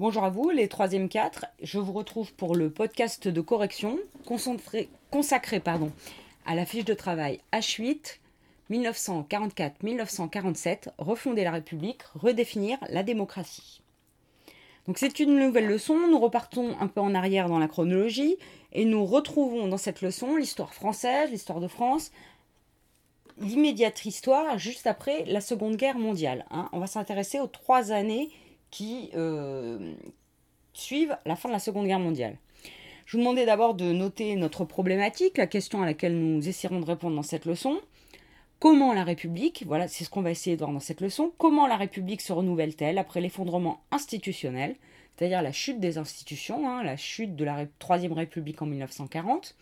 Bonjour à vous, les 3e 4. Je vous retrouve pour le podcast de correction consacré à la fiche de travail H8 1944-1947, refonder la République, redéfinir la démocratie. Donc c'est une nouvelle leçon, nous repartons un peu en arrière dans la chronologie et nous retrouvons dans cette leçon l'histoire française, l'histoire de France, l'immédiate histoire juste après la Seconde Guerre mondiale. Hein. On va s'intéresser aux trois années qui euh, suivent la fin de la Seconde Guerre mondiale. Je vous demandais d'abord de noter notre problématique, la question à laquelle nous essaierons de répondre dans cette leçon. Comment la République, voilà, c'est ce qu'on va essayer de voir dans cette leçon, comment la République se renouvelle-t-elle après l'effondrement institutionnel, c'est-à-dire la chute des institutions, hein, la chute de la Troisième République en 1940,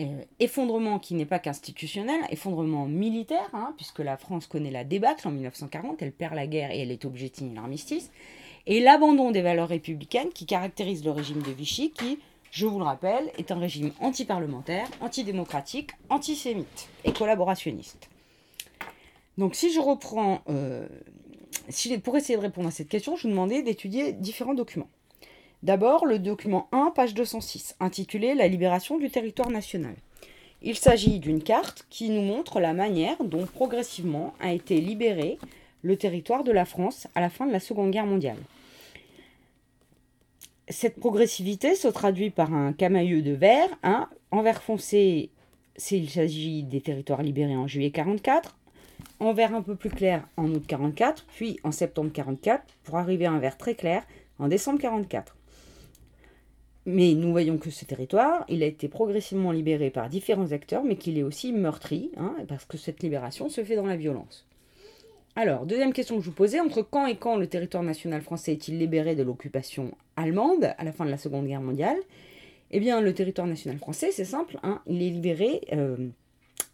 euh, effondrement qui n'est pas qu'institutionnel, effondrement militaire, hein, puisque la France connaît la débâcle en 1940, elle perd la guerre et elle est obligée de signer l'armistice, et l'abandon des valeurs républicaines qui caractérisent le régime de Vichy, qui, je vous le rappelle, est un régime antiparlementaire, antidémocratique, antisémite et collaborationniste. Donc si je reprends, euh, pour essayer de répondre à cette question, je vous demandais d'étudier différents documents. D'abord, le document 1, page 206, intitulé La libération du territoire national. Il s'agit d'une carte qui nous montre la manière dont progressivement a été libéré le territoire de la France à la fin de la Seconde Guerre mondiale. Cette progressivité se traduit par un camailleux de vert, un en vert foncé, il s'agit des territoires libérés en juillet 44, en vert un peu plus clair en août 44, puis en septembre 44, pour arriver à un vert très clair en décembre 44. Mais nous voyons que ce territoire, il a été progressivement libéré par différents acteurs, mais qu'il est aussi meurtri, hein, parce que cette libération se fait dans la violence. Alors, deuxième question que je vous posais, entre quand et quand le territoire national français est-il libéré de l'occupation allemande à la fin de la Seconde Guerre mondiale? Eh bien, le territoire national français, c'est simple, hein, il est libéré euh,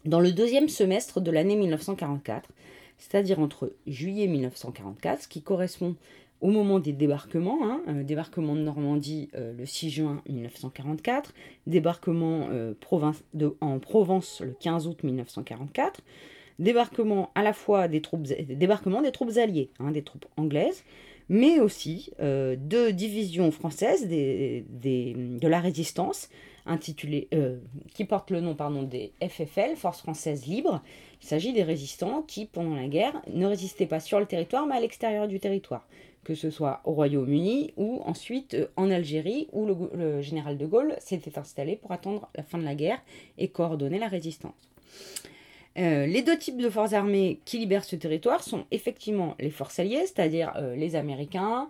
dans le deuxième semestre de l'année 1944, c'est-à-dire entre juillet 1944, ce qui correspond au moment des débarquements, hein, euh, débarquement de Normandie euh, le 6 juin 1944, débarquement euh, en Provence le 15 août 1944, débarquement à la fois des troupes, débarquement des troupes alliées, hein, des troupes anglaises, mais aussi de divisions françaises de la résistance, qui portent le nom des FFL, Forces françaises libres. Il s'agit des résistants qui, pendant la guerre, ne résistaient pas sur le territoire, mais à l'extérieur du territoire que ce soit au Royaume-Uni ou ensuite euh, en Algérie, où le, général de Gaulle s'était installé pour attendre la fin de la guerre et coordonner la résistance. Euh, les deux types de forces armées qui libèrent ce territoire sont effectivement les forces alliées, c'est-à-dire euh, les Américains,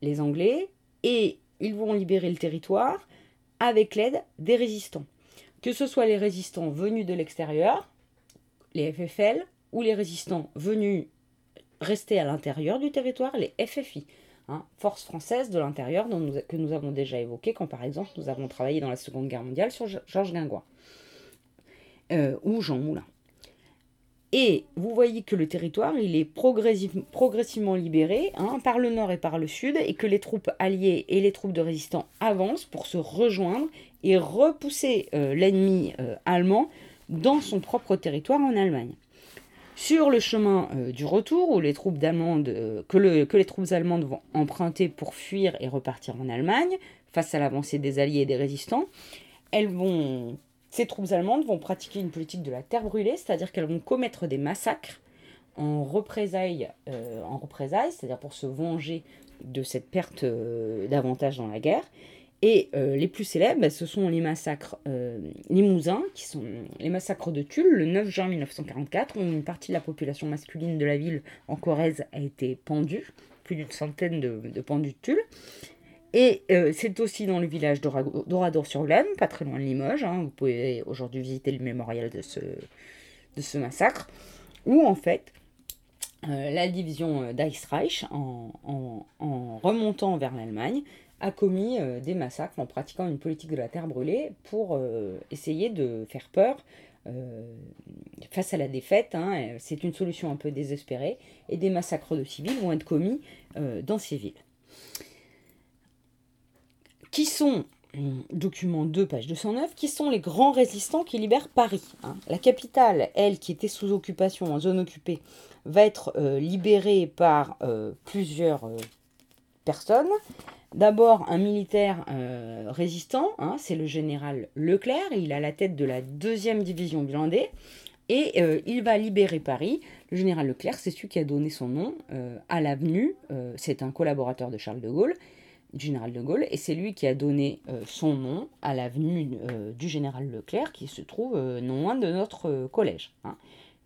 les Anglais, et ils vont libérer le territoire avec l'aide des résistants. Que ce soit les résistants venus de l'extérieur, les FFL, ou les résistants venus rester à l'intérieur du territoire, les FFI, hein, forces françaises de l'intérieur que nous avons déjà évoquées quand par exemple nous avons travaillé dans la Seconde Guerre mondiale sur Georges Guingouin euh, ou Jean Moulin. Et vous voyez que le territoire, il est progressivement libéré hein, par le nord et par le sud, et que les troupes alliées et les troupes de résistants avancent pour se rejoindre et repousser euh, l'ennemi euh, allemand dans son propre territoire en Allemagne. Sur le chemin euh, du retour, où les troupes euh, que, les troupes allemandes vont emprunter pour fuir et repartir en Allemagne, face à l'avancée des Alliés et des résistants, elles vont, ces troupes allemandes vont pratiquer une politique de la terre brûlée, c'est-à-dire qu'elles vont commettre des massacres en représailles, euh, en représailles c'est-à-dire pour se venger de cette perte d'avantage dans la guerre, et euh, les plus célèbres, bah, ce sont les massacres euh, limousins, qui sont les massacres de Tulle, le 9 juin 1944, où une partie de la population masculine de la ville en Corrèze a été pendue, plus d'une centaine de, pendus de Tulle. Et euh, c'est aussi dans le village d'Oradour-sur-Glane, pas très loin de Limoges, hein, vous pouvez aujourd'hui visiter le mémorial de ce, massacre, où en fait la division d'Eichreich, en, en, remontant vers l'Allemagne, a commis euh, des massacres en pratiquant une politique de la terre brûlée pour euh, essayer de faire peur euh, face à la défaite. Hein, c'est une solution un peu désespérée et des massacres de civils vont être commis dans ces villes. Qui sont, document 2, page 209, qui sont les grands résistants qui libèrent Paris hein La capitale, elle, qui était sous occupation, en zone occupée, va être libérée par plusieurs personnes. D'abord, un militaire euh, résistant, hein, c'est le général Leclerc, il a la tête de la deuxième division blindée, et euh, il va libérer Paris. Le général Leclerc, c'est celui qui a donné son nom euh, à l'avenue, c'est un collaborateur de Charles de Gaulle, du général de Gaulle, et c'est lui qui a donné son nom à l'avenue du général Leclerc, qui se trouve non loin de notre collège. Hein.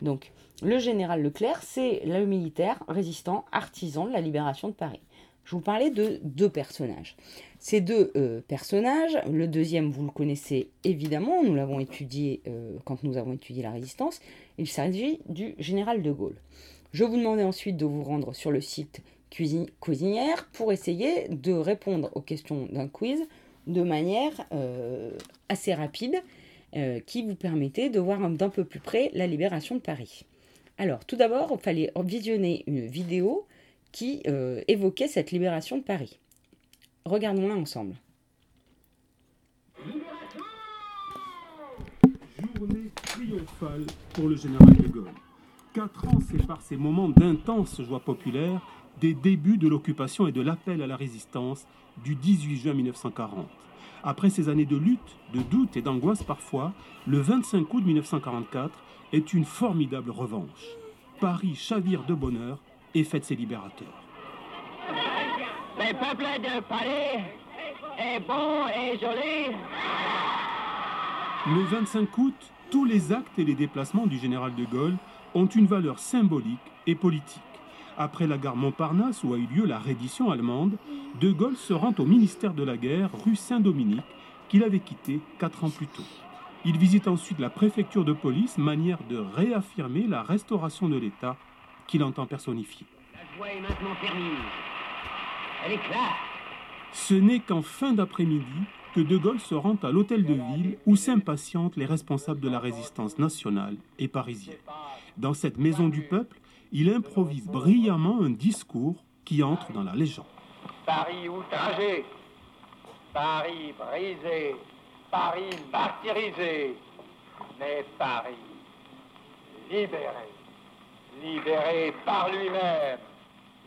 Donc, le général Leclerc, c'est le militaire résistant artisan de la libération de Paris je vous parlais de deux personnages. Ces deux euh, personnages, le deuxième, vous le connaissez évidemment, nous l'avons étudié euh, quand nous avons étudié la résistance, il s'agit du général de Gaulle. Je vous demandais ensuite de vous rendre sur le site Cuisinière pour essayer de répondre aux questions d'un quiz de manière euh, assez rapide qui vous permettait de voir d'un peu plus près la libération de Paris. Alors, tout d'abord, il fallait visionner une vidéo qui euh, évoquait cette libération de Paris. Regardons-la ensemble. Journée triomphale pour le général de Gaulle. Quatre ans séparent ces moments d'intense joie populaire des débuts de l'occupation et de l'appel à la résistance du 18 juin 1940. Après ces années de lutte, de doute et d'angoisse parfois, le 25 août 1944 est une formidable revanche. Paris chavire de bonheur et faites ses libérateurs. Le peuple de Paris est bon et joli. Le 25 août, tous les actes et les déplacements du général de Gaulle ont une valeur symbolique et politique. Après la gare Montparnasse où a eu lieu la reddition allemande, de Gaulle se rend au ministère de la guerre rue Saint-Dominique qu'il avait quitté quatre ans plus tôt. Il visite ensuite la préfecture de police, manière de réaffirmer la restauration de l'État qu'il entend personnifier. La joie est maintenant. Elle est claire. Ce n'est qu'en fin d'après-midi que De Gaulle se rend à l'hôtel de ville où s'impatientent les responsables de la résistance nationale et parisienne. Dans cette maison du peuple, il improvise brillamment un discours qui entre dans la légende. Paris outragé, Paris brisé, Paris martyrisé, mais Paris libéré libéré par lui-même,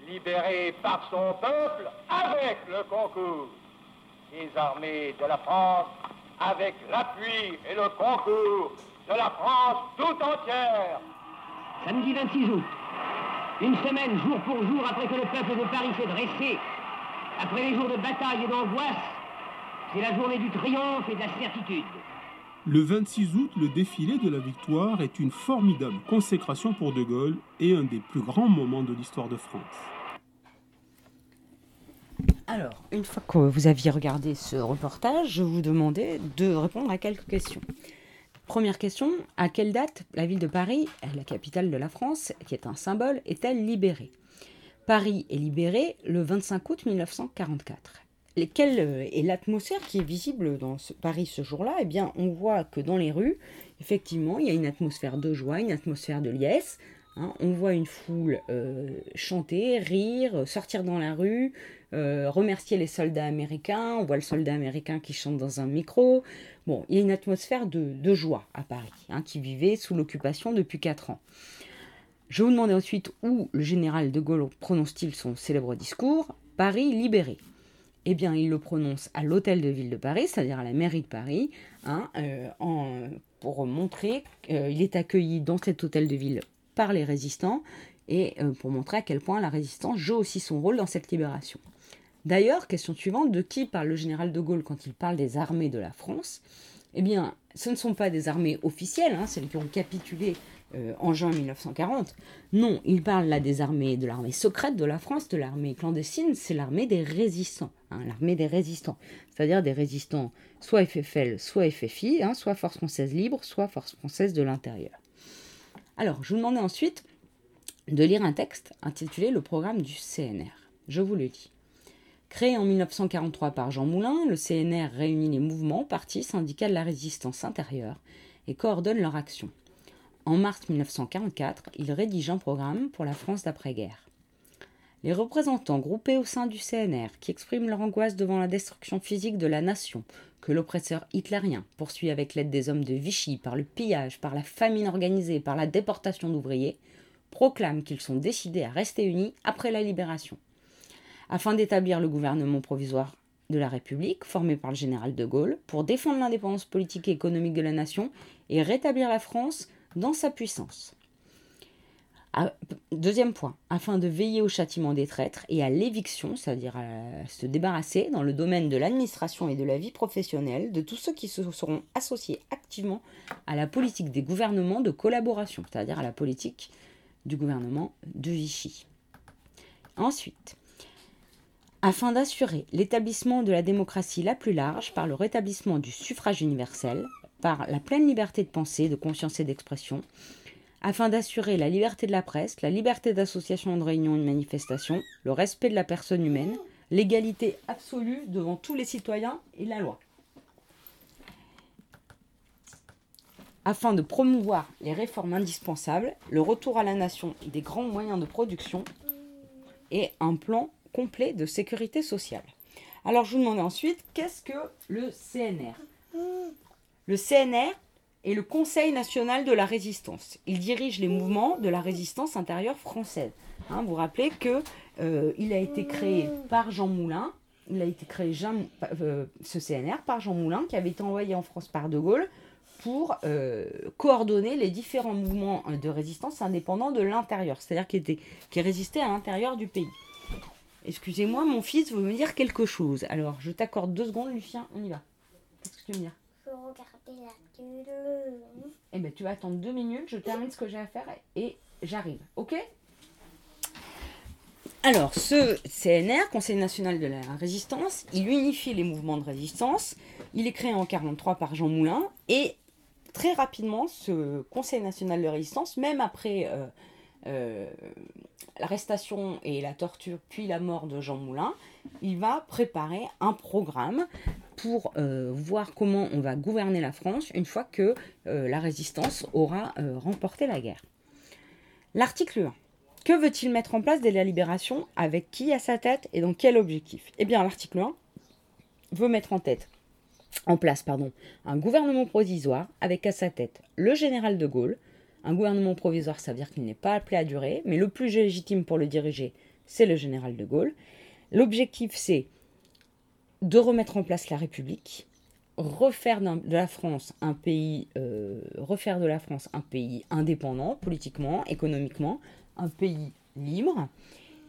libéré par son peuple avec le concours des armées de la France, avec l'appui et le concours de la France tout entière. Samedi 26 août, une semaine jour pour jour après que le peuple de Paris s'est dressé, après les jours de bataille et d'angoisse, c'est la journée du triomphe et de la certitude. Le 26 août, le défilé de la victoire est une formidable consécration pour De Gaulle et un des plus grands moments de l'histoire de France. Alors, une fois que vous aviez regardé ce reportage, je vous demandais de répondre à quelques questions. Première question, à quelle date la ville de Paris, la capitale de la France, qui est un symbole, est-elle libérée? Paris est libérée le 25 août 1944 quelle euh, est l'atmosphère qui est visible dans Paris ce jour-là Eh bien, on voit que dans les rues, effectivement, il y a une atmosphère de joie, une atmosphère de liesse. Hein. on voit une foule euh, chanter, rire, sortir dans la rue, euh, remercier les soldats américains. On voit le soldat américain qui chante dans un micro. Bon, il y a une atmosphère de, joie à Paris, hein, qui vivait sous l'occupation depuis 4 ans. Je vous demandais ensuite où le général de Gaulle prononce-t-il son célèbre discours Paris libéré eh bien, il le prononce à l'hôtel de ville de Paris, c'est-à-dire à la mairie de Paris, hein, euh, pour montrer qu'il est accueilli dans cet hôtel de ville par les résistants et euh, pour montrer à quel point la résistance joue aussi son rôle dans cette libération. D'ailleurs, question suivante, de qui parle le général de Gaulle quand il parle des armées de la France? Eh bien, ce ne sont pas des armées officielles, hein, celles qui ont capitulé euh, en juin 1940. Non, il parle là des armées, de l'armée secrète de la France, de l'armée clandestine, c'est l'armée des résistants, hein, l'armée des résistants, c'est-à-dire des résistants soit FFL, soit FFI, hein, soit Force française libre, soit Force française de l'intérieur. Alors, je vous demandais ensuite de lire un texte intitulé Le programme du CNR. Je vous le dis. Créé en 1943 par Jean Moulin, le CNR réunit les mouvements, partis, syndicats de la résistance intérieure et coordonne leur action. En mars 1944, il rédige un programme pour la France d'après-guerre. Les représentants groupés au sein du CNR, qui expriment leur angoisse devant la destruction physique de la nation, que l'oppresseur hitlérien poursuit avec l'aide des hommes de Vichy par le pillage, par la famine organisée, par la déportation d'ouvriers, proclament qu'ils sont décidés à rester unis après la libération. Afin d'établir le gouvernement provisoire de la République, formé par le général de Gaulle, pour défendre l'indépendance politique et économique de la nation et rétablir la France dans sa puissance. Ah, deuxième point, afin de veiller au châtiment des traîtres et à l'éviction, c'est-à-dire à se débarrasser dans le domaine de l'administration et de la vie professionnelle de tous ceux qui se seront associés activement à la politique des gouvernements de collaboration, c'est-à-dire à la politique du gouvernement de Vichy. Ensuite, afin d'assurer l'établissement de la démocratie la plus large par le rétablissement du suffrage universel, par la pleine liberté de pensée, de conscience et d'expression, afin d'assurer la liberté de la presse, la liberté d'association, de réunion et de manifestation, le respect de la personne humaine, l'égalité absolue devant tous les citoyens et la loi. Afin de promouvoir les réformes indispensables, le retour à la nation des grands moyens de production et un plan complet de sécurité sociale. Alors je vous demandais ensuite, qu'est-ce que le CNR Le CNR, et le Conseil national de la résistance. Il dirige les mouvements de la résistance intérieure française. Hein, vous vous rappelez que euh, a été créé par Jean Moulin. Il a été créé euh, ce CNR par Jean Moulin, qui avait été envoyé en France par De Gaulle pour euh, coordonner les différents mouvements de résistance indépendants de l'intérieur, c'est-à-dire qui, qui résistaient à l'intérieur du pays. Excusez-moi, mon fils veut me dire quelque chose. Alors, je t'accorde deux secondes, Lucien, on y va. Qu'est-ce que tu veux me dire? Regarder la eh bien, tu vas attendre deux minutes, je termine ce que j'ai à faire et j'arrive. Ok? Alors, ce CNR, Conseil national de la résistance, il unifie les mouvements de résistance. Il est créé en 1943 par Jean Moulin. Et très rapidement, ce Conseil national de résistance, même après euh, l'arrestation et la torture, puis la mort de Jean Moulin, il va préparer un programme pour euh, voir comment on va gouverner la France une fois que euh, la résistance aura euh, remporté la guerre. L'article 1. Que veut-il mettre en place dès la libération? Avec qui à sa tête et dans quel objectif? Eh bien, l'article 1 veut mettre en tête en place pardon, un gouvernement provisoire avec à sa tête le général de Gaulle. Un gouvernement provisoire, ça veut dire qu'il n'est pas appelé à durer, mais le plus légitime pour le diriger, c'est le général de Gaulle. L'objectif, c'est de remettre en place la République, refaire de la France un pays, euh, de la France un pays indépendant politiquement, économiquement, un pays libre.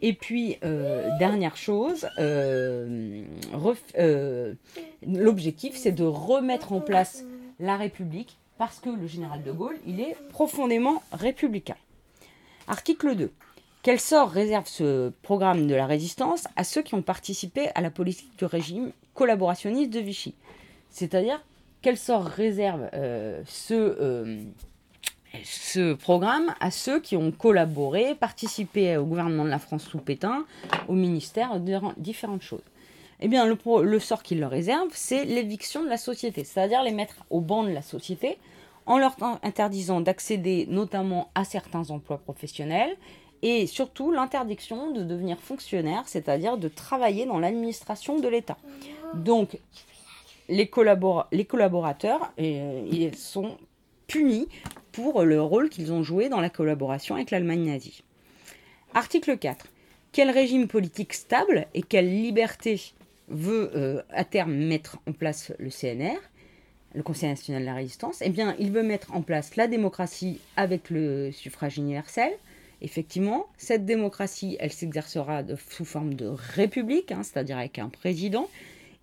Et puis, euh, dernière chose, euh, l'objectif, c'est de remettre en place la République parce que le général de Gaulle, il est profondément républicain. Article 2. Quel sort réserve ce programme de la résistance à ceux qui ont participé à la politique du régime collaborationniste de Vichy? C'est-à-dire, quel sort réserve euh, ce, euh, ce programme à ceux qui ont collaboré, participé au gouvernement de la France sous Pétain, au ministère, différentes choses? Eh bien, le, le sort qu'il leur réserve, c'est l'éviction de la société, c'est-à-dire les mettre au banc de la société en leur interdisant d'accéder notamment à certains emplois professionnels et surtout l'interdiction de devenir fonctionnaire, c'est-à-dire de travailler dans l'administration de l'État. Donc, les, collaborateurs euh, ils sont punis pour le rôle qu'ils ont joué dans la collaboration avec l'Allemagne nazie. Article 4. Quel régime politique stable et quelle liberté veut euh, à terme mettre en place le CNR, le Conseil national de la résistance Eh bien, il veut mettre en place la démocratie avec le suffrage universel, Effectivement, cette démocratie, elle s'exercera sous forme de république, hein, c'est-à-dire avec un président,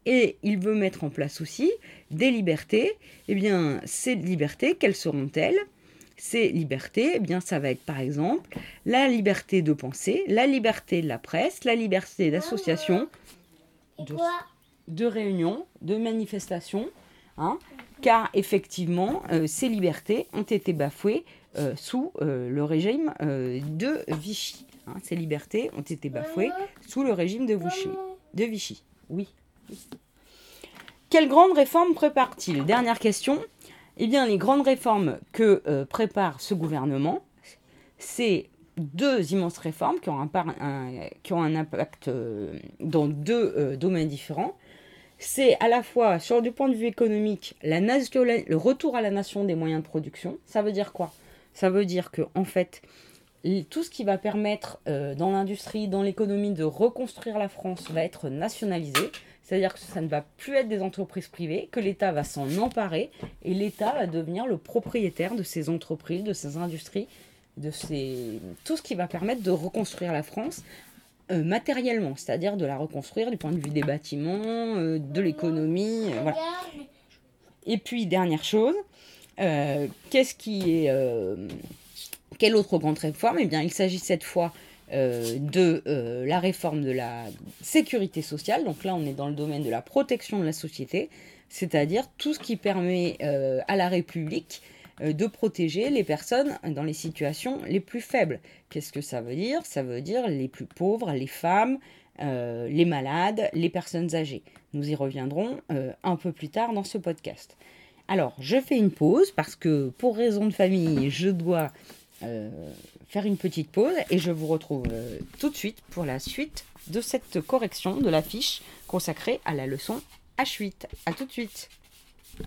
et il veut mettre en place aussi des libertés. Eh bien, ces libertés, quelles seront-elles? Ces libertés, eh bien, ça va être par exemple la liberté de penser, la liberté de la presse, la liberté d'association, de, de, réunion, de manifestation, hein, car effectivement, euh, ces libertés ont été bafouées euh, sous euh, le régime de Vichy. Hein. ces libertés ont été bafouées sous le régime de Vichy. De Vichy. Oui. Quelles grandes réformes prépare-t-il? Dernière question. Eh bien, les grandes réformes que prépare ce gouvernement, c'est deux immenses réformes qui ont un impact dans deux domaines différents. C'est à la fois, sur du point de vue économique, le retour à la nation des moyens de production. Ça veut dire quoi? Ça veut dire que en fait, tout ce qui va permettre euh, dans l'industrie, dans l'économie de reconstruire la France va être nationalisé. C'est-à-dire que ça ne va plus être des entreprises privées, que l'État va s'en emparer et l'État va devenir le propriétaire de ces entreprises, de ces industries, de ces... tout ce qui va permettre de reconstruire la France euh, matériellement, c'est-à-dire de la reconstruire du point de vue des bâtiments, euh, de l'économie, euh. Et puis, dernière chose, qu'est-ce qui est. quelle autre grande réforme? Eh bien, il s'agit cette fois de la réforme de la sécurité sociale. Donc là, on est dans le domaine de la protection de la société, c'est-à-dire tout ce qui permet à la République de protéger les personnes dans les situations les plus faibles. Qu'est-ce que ça veut dire? Ça veut dire les plus pauvres, les femmes, euh, les malades, les personnes âgées. Nous y reviendrons euh, un peu plus tard dans ce podcast. Alors, je fais une pause parce que pour raison de famille, je dois euh, faire une petite pause et je vous retrouve euh, tout de suite pour la suite de cette correction de la fiche consacrée à la leçon H8. A tout de suite.